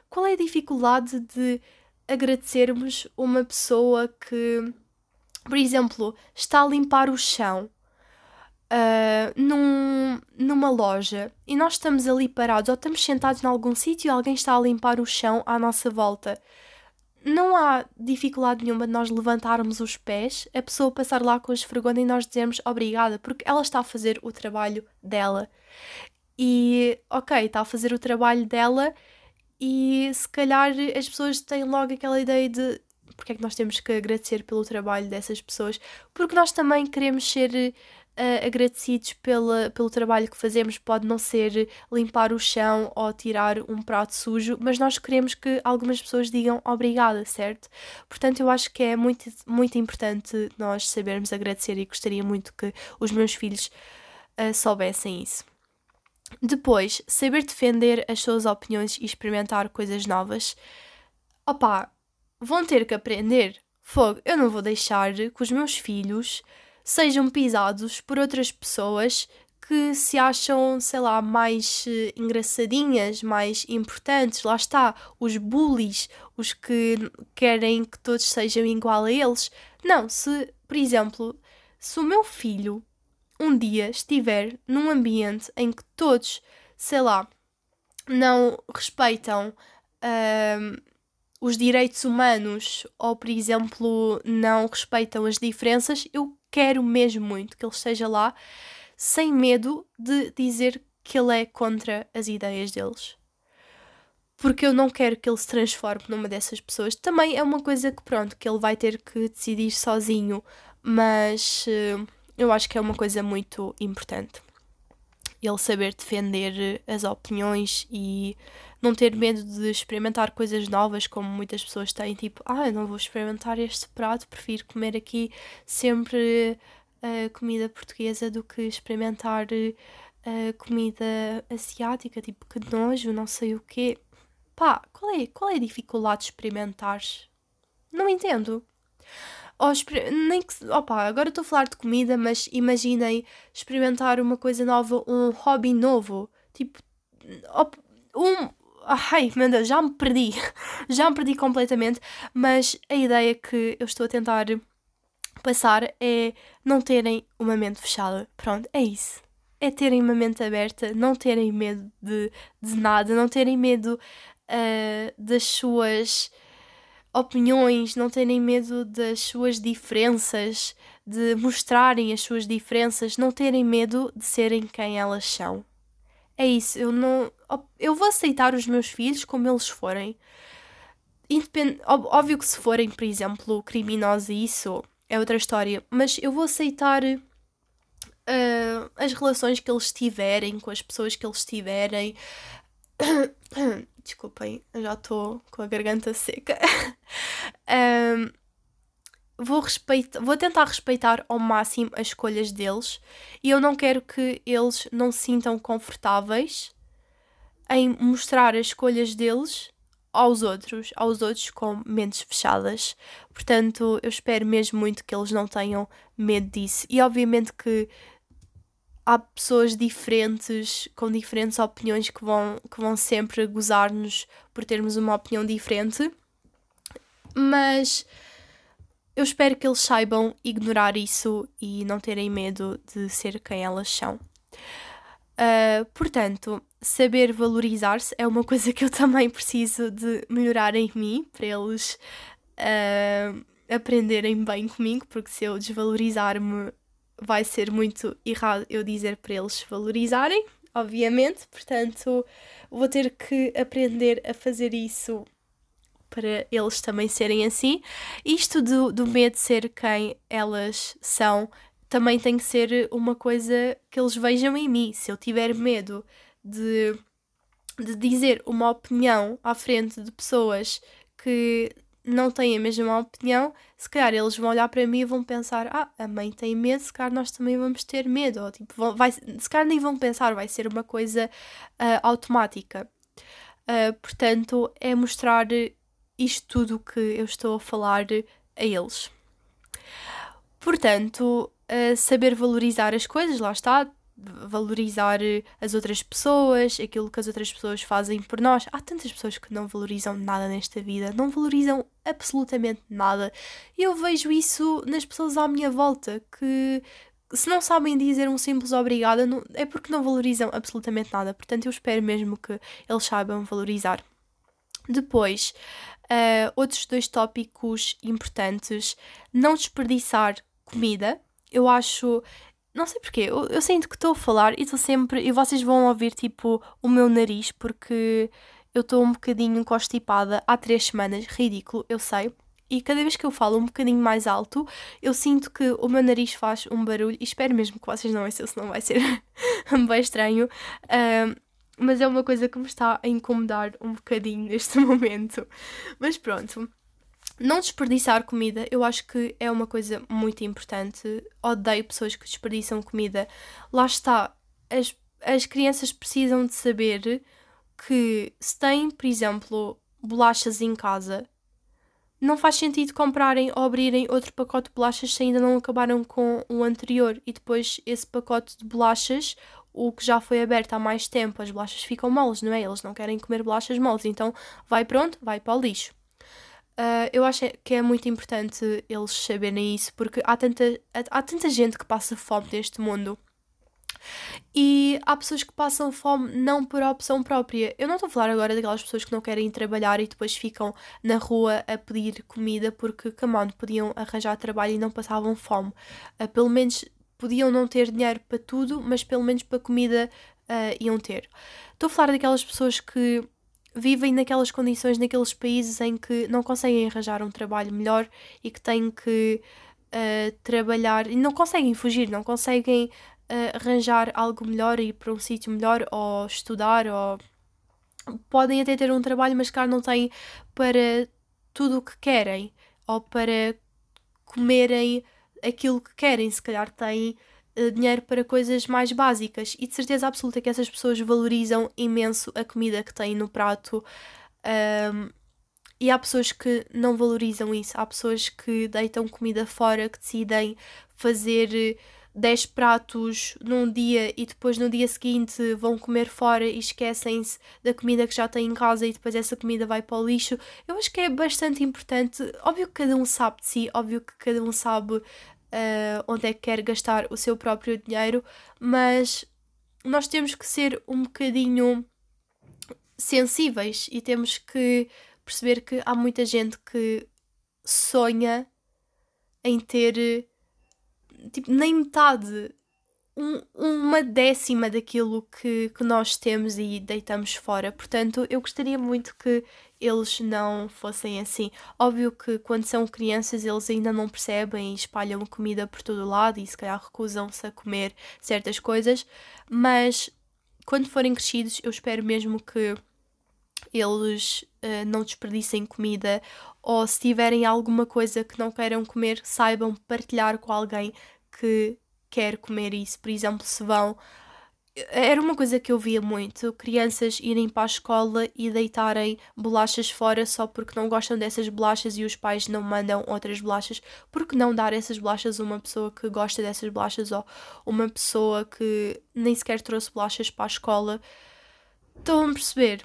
Qual é a dificuldade de agradecermos uma pessoa que, por exemplo, está a limpar o chão uh, num, numa loja e nós estamos ali parados ou estamos sentados em algum sítio e alguém está a limpar o chão à nossa volta. Não há dificuldade nenhuma de nós levantarmos os pés, a pessoa passar lá com a esfregona e nós dizermos obrigada, porque ela está a fazer o trabalho dela. E, ok, está a fazer o trabalho dela e se calhar as pessoas têm logo aquela ideia de porque é que nós temos que agradecer pelo trabalho dessas pessoas, porque nós também queremos ser uh, agradecidos pela, pelo trabalho que fazemos. Pode não ser limpar o chão ou tirar um prato sujo, mas nós queremos que algumas pessoas digam obrigada, certo? Portanto, eu acho que é muito, muito importante nós sabermos agradecer e gostaria muito que os meus filhos uh, soubessem isso. Depois, saber defender as suas opiniões e experimentar coisas novas. Opa, vão ter que aprender. Fogo, eu não vou deixar que os meus filhos sejam pisados por outras pessoas que se acham, sei lá, mais uh, engraçadinhas, mais importantes. Lá está, os bullies, os que querem que todos sejam igual a eles. Não, se, por exemplo, se o meu filho um dia estiver num ambiente em que todos, sei lá, não respeitam uh, os direitos humanos ou, por exemplo, não respeitam as diferenças, eu quero mesmo muito que ele esteja lá, sem medo de dizer que ele é contra as ideias deles. Porque eu não quero que ele se transforme numa dessas pessoas. Também é uma coisa que, pronto, que ele vai ter que decidir sozinho, mas uh, eu acho que é uma coisa muito importante. Ele saber defender as opiniões e não ter medo de experimentar coisas novas, como muitas pessoas têm, tipo, ah, eu não vou experimentar este prato, prefiro comer aqui sempre uh, comida portuguesa do que experimentar uh, comida asiática, tipo, que nojo, não sei o quê. Pá, qual é, qual é a dificuldade de experimentar? Não entendo. Ou nem que, opa, agora estou a falar de comida, mas imaginem experimentar uma coisa nova, um hobby novo. Tipo, um, Ai, meu Deus, já me perdi. Já me perdi completamente. Mas a ideia que eu estou a tentar passar é não terem uma mente fechada. Pronto, é isso. É terem uma mente aberta, não terem medo de, de nada, não terem medo uh, das suas opiniões, não terem medo das suas diferenças, de mostrarem as suas diferenças, não terem medo de serem quem elas são. É isso, eu não. Eu vou aceitar os meus filhos como eles forem. Independ... Óbvio que se forem, por exemplo, criminosos e isso é outra história, mas eu vou aceitar uh, as relações que eles tiverem, com as pessoas que eles tiverem. Desculpem, já estou com a garganta seca. um, vou, respeitar, vou tentar respeitar ao máximo as escolhas deles e eu não quero que eles não se sintam confortáveis em mostrar as escolhas deles aos outros, aos outros com mentes fechadas. Portanto, eu espero mesmo muito que eles não tenham medo disso. E obviamente que há pessoas diferentes, com diferentes opiniões que vão, que vão sempre gozar-nos por termos uma opinião diferente. Mas eu espero que eles saibam ignorar isso e não terem medo de ser quem elas são. Uh, portanto, saber valorizar-se é uma coisa que eu também preciso de melhorar em mim para eles uh, aprenderem bem comigo, porque se eu desvalorizar-me vai ser muito errado eu dizer para eles valorizarem, obviamente, portanto vou ter que aprender a fazer isso para eles também serem assim. Isto do, do medo de ser quem elas são também tem que ser uma coisa que eles vejam em mim. Se eu tiver medo de, de dizer uma opinião à frente de pessoas que não têm a mesma opinião, se calhar eles vão olhar para mim e vão pensar: ah, a mãe tem medo, se calhar nós também vamos ter medo. Ou, tipo, vão, vai, se calhar nem vão pensar, vai ser uma coisa uh, automática. Uh, portanto, é mostrar isto tudo que eu estou a falar a eles. Portanto, saber valorizar as coisas, lá está, valorizar as outras pessoas, aquilo que as outras pessoas fazem por nós. Há tantas pessoas que não valorizam nada nesta vida, não valorizam absolutamente nada. Eu vejo isso nas pessoas à minha volta que se não sabem dizer um simples obrigada, não, é porque não valorizam absolutamente nada. Portanto, eu espero mesmo que eles saibam valorizar. Depois, uh, outros dois tópicos importantes: não desperdiçar comida. Eu acho não sei porquê, eu, eu sinto que estou a falar e estou sempre. E vocês vão ouvir tipo o meu nariz porque eu estou um bocadinho constipada há três semanas, ridículo, eu sei. E cada vez que eu falo um bocadinho mais alto, eu sinto que o meu nariz faz um barulho. E espero mesmo que vocês não ouçam, senão vai ser bem estranho. Uh, mas é uma coisa que me está a incomodar um bocadinho neste momento. Mas pronto. Não desperdiçar comida, eu acho que é uma coisa muito importante. Odeio pessoas que desperdiçam comida. Lá está, as, as crianças precisam de saber que se têm, por exemplo, bolachas em casa, não faz sentido comprarem ou abrirem outro pacote de bolachas se ainda não acabaram com o anterior e depois esse pacote de bolachas, o que já foi aberto há mais tempo, as bolachas ficam moles, não é? Eles não querem comer bolachas moles, então vai pronto, vai para o lixo. Uh, eu acho que é muito importante eles saberem isso, porque há tanta, há tanta gente que passa fome neste mundo. E há pessoas que passam fome não por opção própria. Eu não estou a falar agora daquelas pessoas que não querem trabalhar e depois ficam na rua a pedir comida porque, come podiam arranjar trabalho e não passavam fome. Uh, pelo menos podiam não ter dinheiro para tudo, mas pelo menos para comida uh, iam ter. Estou a falar daquelas pessoas que vivem naquelas condições, naqueles países em que não conseguem arranjar um trabalho melhor e que têm que uh, trabalhar e não conseguem fugir, não conseguem uh, arranjar algo melhor e ir para um sítio melhor ou estudar ou podem até ter um trabalho, mas cá não têm para tudo o que querem ou para comerem aquilo que querem, se calhar têm eh, dinheiro para coisas mais básicas e de certeza absoluta que essas pessoas valorizam imenso a comida que têm no prato. Um, e há pessoas que não valorizam isso, há pessoas que deitam comida fora, que decidem fazer 10 pratos num dia e depois no dia seguinte vão comer fora e esquecem-se da comida que já têm em casa e depois essa comida vai para o lixo. Eu acho que é bastante importante. Óbvio que cada um sabe de si, óbvio que cada um sabe uh, onde é que quer gastar o seu próprio dinheiro, mas nós temos que ser um bocadinho sensíveis e temos que perceber que há muita gente que sonha em ter tipo, nem metade um, uma décima daquilo que, que nós temos e deitamos fora. Portanto, eu gostaria muito que eles não fossem assim. Óbvio que quando são crianças eles ainda não percebem e espalham comida por todo lado e se calhar recusam-se a comer certas coisas, mas quando forem crescidos eu espero mesmo que eles uh, não desperdicem comida ou se tiverem alguma coisa que não queiram comer, saibam partilhar com alguém que quer comer isso. Por exemplo, se vão. Era uma coisa que eu via muito: crianças irem para a escola e deitarem bolachas fora só porque não gostam dessas bolachas e os pais não mandam outras bolachas. Por que não dar essas bolachas a uma pessoa que gosta dessas bolachas ou uma pessoa que nem sequer trouxe bolachas para a escola? Estão a perceber?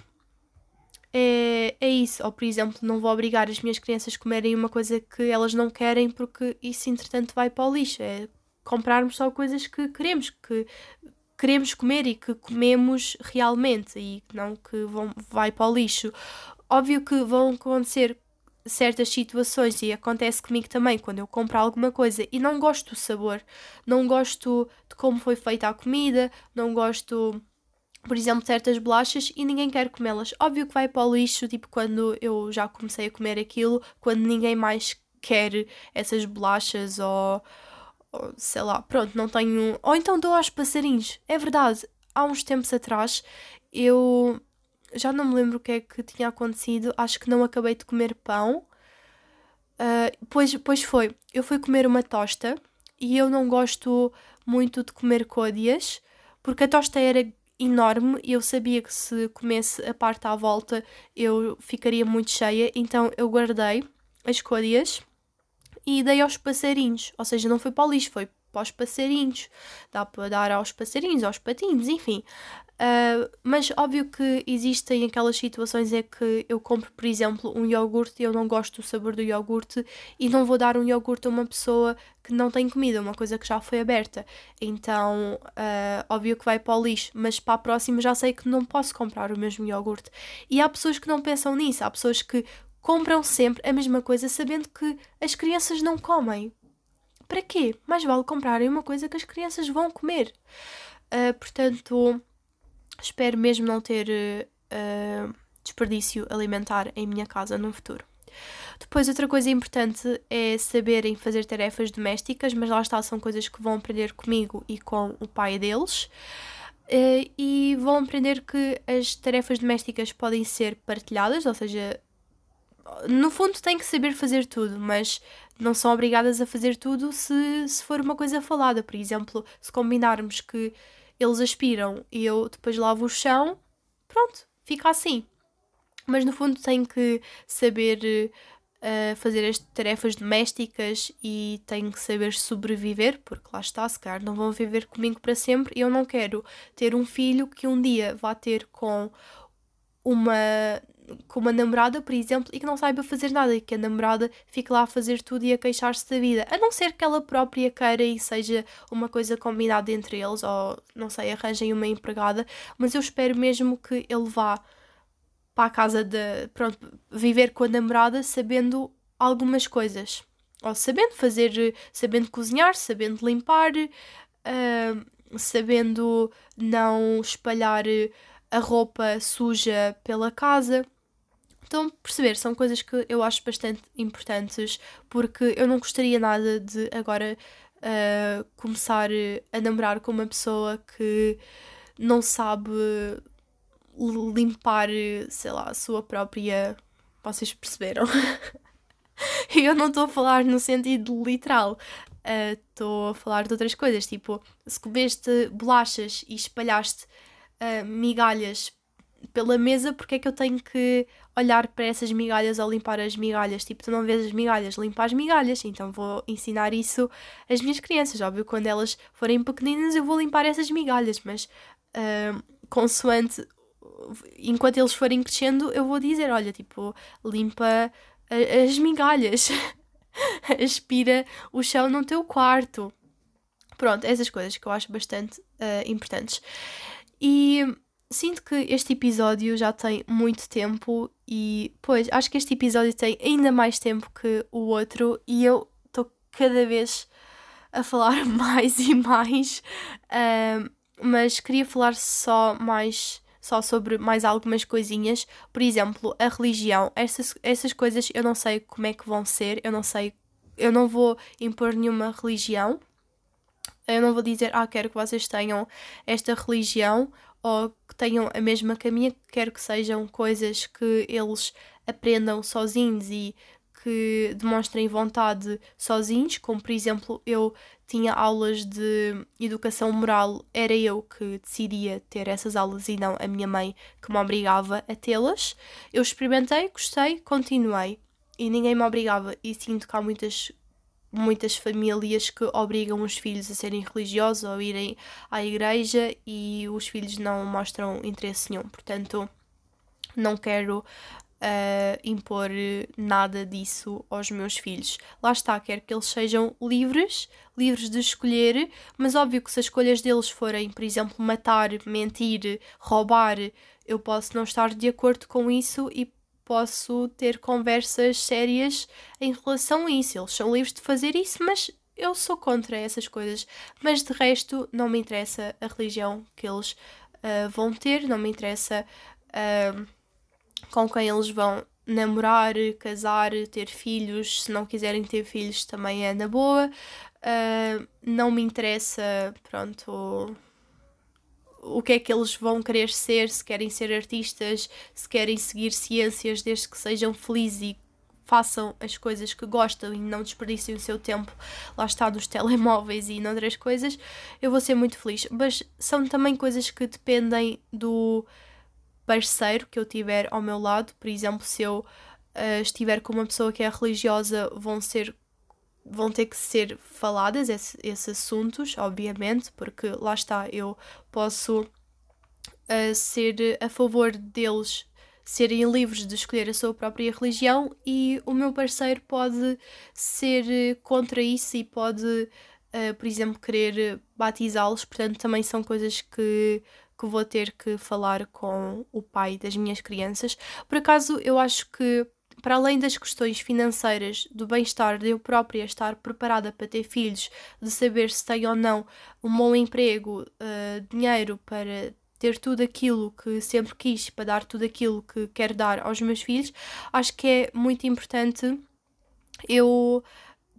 É, é isso. Ou, por exemplo, não vou obrigar as minhas crianças a comerem uma coisa que elas não querem porque isso, entretanto, vai para o lixo. É comprarmos só coisas que queremos, que queremos comer e que comemos realmente e não que vão, vai para o lixo. Óbvio que vão acontecer certas situações e acontece comigo também quando eu compro alguma coisa e não gosto do sabor, não gosto de como foi feita a comida, não gosto, por exemplo, certas bolachas e ninguém quer comê-las. Óbvio que vai para o lixo, tipo quando eu já comecei a comer aquilo, quando ninguém mais quer essas bolachas ou, ou sei lá, pronto, não tenho. Ou então dou aos passarinhos. É verdade, há uns tempos atrás eu já não me lembro o que é que tinha acontecido, acho que não acabei de comer pão. Uh, pois, pois foi, eu fui comer uma tosta e eu não gosto muito de comer côdeas porque a tosta era enorme e eu sabia que se comesse a parte à volta eu ficaria muito cheia, então eu guardei as côdeas e dei aos passarinhos, ou seja, não foi para o lixo, foi para os passarinhos, dá para dar aos passarinhos, aos patinhos, enfim. Uh, mas óbvio que existem aquelas situações em que eu compro, por exemplo, um iogurte e eu não gosto do sabor do iogurte e não vou dar um iogurte a uma pessoa que não tem comida, uma coisa que já foi aberta. Então, uh, óbvio que vai para o lixo, mas para a próxima já sei que não posso comprar o mesmo iogurte. E há pessoas que não pensam nisso, há pessoas que compram sempre a mesma coisa sabendo que as crianças não comem. Para quê? Mais vale comprarem uma coisa que as crianças vão comer. Uh, portanto espero mesmo não ter uh, desperdício alimentar em minha casa no futuro. Depois, outra coisa importante é saberem fazer tarefas domésticas, mas lá está, são coisas que vão aprender comigo e com o pai deles. Uh, e vão aprender que as tarefas domésticas podem ser partilhadas, ou seja, no fundo têm que saber fazer tudo, mas não são obrigadas a fazer tudo se, se for uma coisa falada. Por exemplo, se combinarmos que eles aspiram e eu depois lavo o chão, pronto, fica assim. Mas no fundo tenho que saber uh, fazer as tarefas domésticas e tenho que saber sobreviver, porque lá está, se calhar não vão viver comigo para sempre e eu não quero ter um filho que um dia vá ter com uma com uma namorada, por exemplo, e que não saiba fazer nada, e que a namorada fique lá a fazer tudo e a queixar-se da vida, a não ser que ela própria queira e seja uma coisa combinada entre eles, ou não sei, arranjem uma empregada, mas eu espero mesmo que ele vá para a casa de, pronto, viver com a namorada sabendo algumas coisas, ou sabendo fazer, sabendo cozinhar, sabendo limpar, uh, sabendo não espalhar a roupa suja pela casa. Então, perceber, são coisas que eu acho bastante importantes, porque eu não gostaria nada de agora uh, começar a namorar com uma pessoa que não sabe limpar, sei lá, a sua própria. Vocês perceberam? E eu não estou a falar no sentido literal, estou uh, a falar de outras coisas, tipo, se comeste bolachas e espalhaste uh, migalhas pela mesa, porque é que eu tenho que olhar para essas migalhas ou limpar as migalhas? Tipo, tu não vês as migalhas, limpa as migalhas. Então vou ensinar isso às minhas crianças. Óbvio, quando elas forem pequeninas, eu vou limpar essas migalhas, mas uh, consoante, enquanto eles forem crescendo, eu vou dizer: olha, tipo, limpa as migalhas, aspira o chão no teu quarto. Pronto, essas coisas que eu acho bastante uh, importantes. E sinto que este episódio já tem muito tempo e, pois, acho que este episódio tem ainda mais tempo que o outro e eu estou cada vez a falar mais e mais, uh, mas queria falar só mais só sobre mais algumas coisinhas, por exemplo, a religião, essas, essas coisas eu não sei como é que vão ser, eu não sei, eu não vou impor nenhuma religião, eu não vou dizer, ah, quero que vocês tenham esta religião ou que tenham a mesma que a minha, quero que sejam coisas que eles aprendam sozinhos e que demonstrem vontade sozinhos, como por exemplo eu tinha aulas de educação moral, era eu que decidia ter essas aulas e não a minha mãe que me obrigava a tê-las. Eu experimentei, gostei, continuei e ninguém me obrigava e sinto que há muitas muitas famílias que obrigam os filhos a serem religiosos ou irem à igreja e os filhos não mostram interesse nenhum. Portanto, não quero uh, impor nada disso aos meus filhos. Lá está, quero que eles sejam livres, livres de escolher, mas óbvio que se as escolhas deles forem, por exemplo, matar, mentir, roubar, eu posso não estar de acordo com isso e posso ter conversas sérias em relação a isso. Eles são livres de fazer isso, mas eu sou contra essas coisas. Mas de resto, não me interessa a religião que eles uh, vão ter, não me interessa uh, com quem eles vão namorar, casar, ter filhos. Se não quiserem ter filhos, também é na boa. Uh, não me interessa, pronto, o que é que eles vão querer ser, se querem ser artistas, se querem seguir ciências, desde que sejam felizes e façam as coisas que gostam e não desperdicem o seu tempo, lá está, nos telemóveis e noutras coisas, eu vou ser muito feliz. Mas são também coisas que dependem do parceiro que eu tiver ao meu lado. Por exemplo, se eu uh, estiver com uma pessoa que é religiosa, vão ser vão ter que ser faladas esse, esses assuntos, obviamente, porque lá está, eu posso uh, ser a favor deles serem livres de escolher a sua própria religião e o meu parceiro pode ser contra isso e pode, uh, por exemplo, querer batizá-los, portanto, também são coisas que que vou ter que falar com o pai das minhas crianças. Por acaso, eu acho que para além das questões financeiras, do bem-estar de eu própria estar preparada para ter filhos, de saber se tenho ou não um bom emprego, uh, dinheiro para ter tudo aquilo que sempre quis, para dar tudo aquilo que quero dar aos meus filhos, acho que é muito importante eu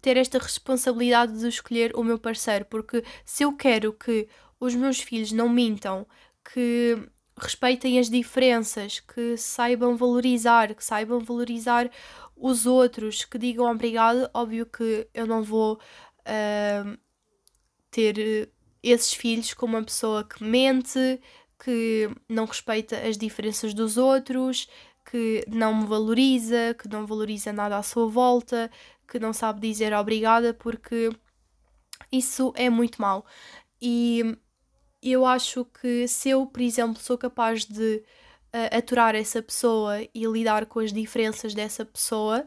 ter esta responsabilidade de escolher o meu parceiro, porque se eu quero que os meus filhos não mintam, que respeitem as diferenças, que saibam valorizar, que saibam valorizar os outros, que digam obrigado. Óbvio que eu não vou uh, ter esses filhos com uma pessoa que mente, que não respeita as diferenças dos outros, que não me valoriza, que não valoriza nada à sua volta, que não sabe dizer obrigada, porque isso é muito mau. E eu acho que se eu, por exemplo, sou capaz de uh, aturar essa pessoa e lidar com as diferenças dessa pessoa,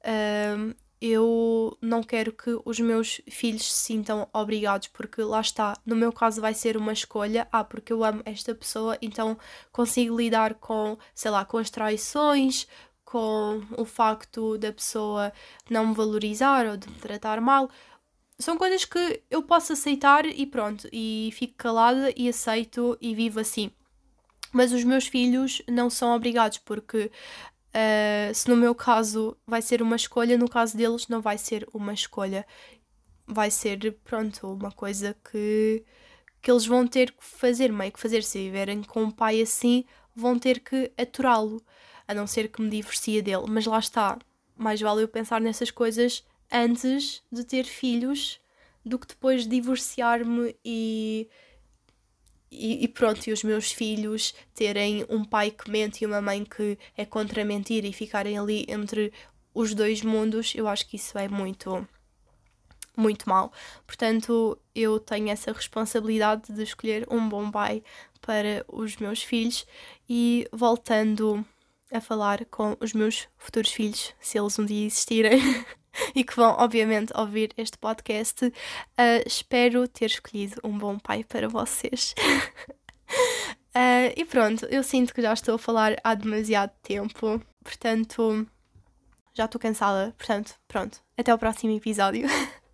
uh, eu não quero que os meus filhos se sintam obrigados, porque lá está, no meu caso vai ser uma escolha, ah, porque eu amo esta pessoa, então consigo lidar com, sei lá, com as traições, com o facto da pessoa não me valorizar ou de me tratar mal, são coisas que eu posso aceitar e pronto, e fico calada e aceito e vivo assim. Mas os meus filhos não são obrigados, porque uh, se no meu caso vai ser uma escolha, no caso deles não vai ser uma escolha. Vai ser, pronto, uma coisa que, que eles vão ter que fazer, meio que fazer. Se viverem com um pai assim, vão ter que aturá-lo, a não ser que me divorcie dele. Mas lá está, mais vale eu pensar nessas coisas antes de ter filhos do que depois de divorciar-me e, e, e, pronto, e os meus filhos terem um pai que mente e uma mãe que é contra a mentira e ficarem ali entre os dois mundos, eu acho que isso é muito, muito mal. Portanto, eu tenho essa responsabilidade de escolher um bom pai para os meus filhos e voltando a falar com os meus futuros filhos, se eles um dia existirem. e que vão, obviamente, ouvir este podcast. Uh, espero ter escolhido um bom pai para vocês. uh, e pronto, eu sinto que já estou a falar há demasiado tempo, portanto, já estou cansada. Portanto, pronto, até o próximo episódio.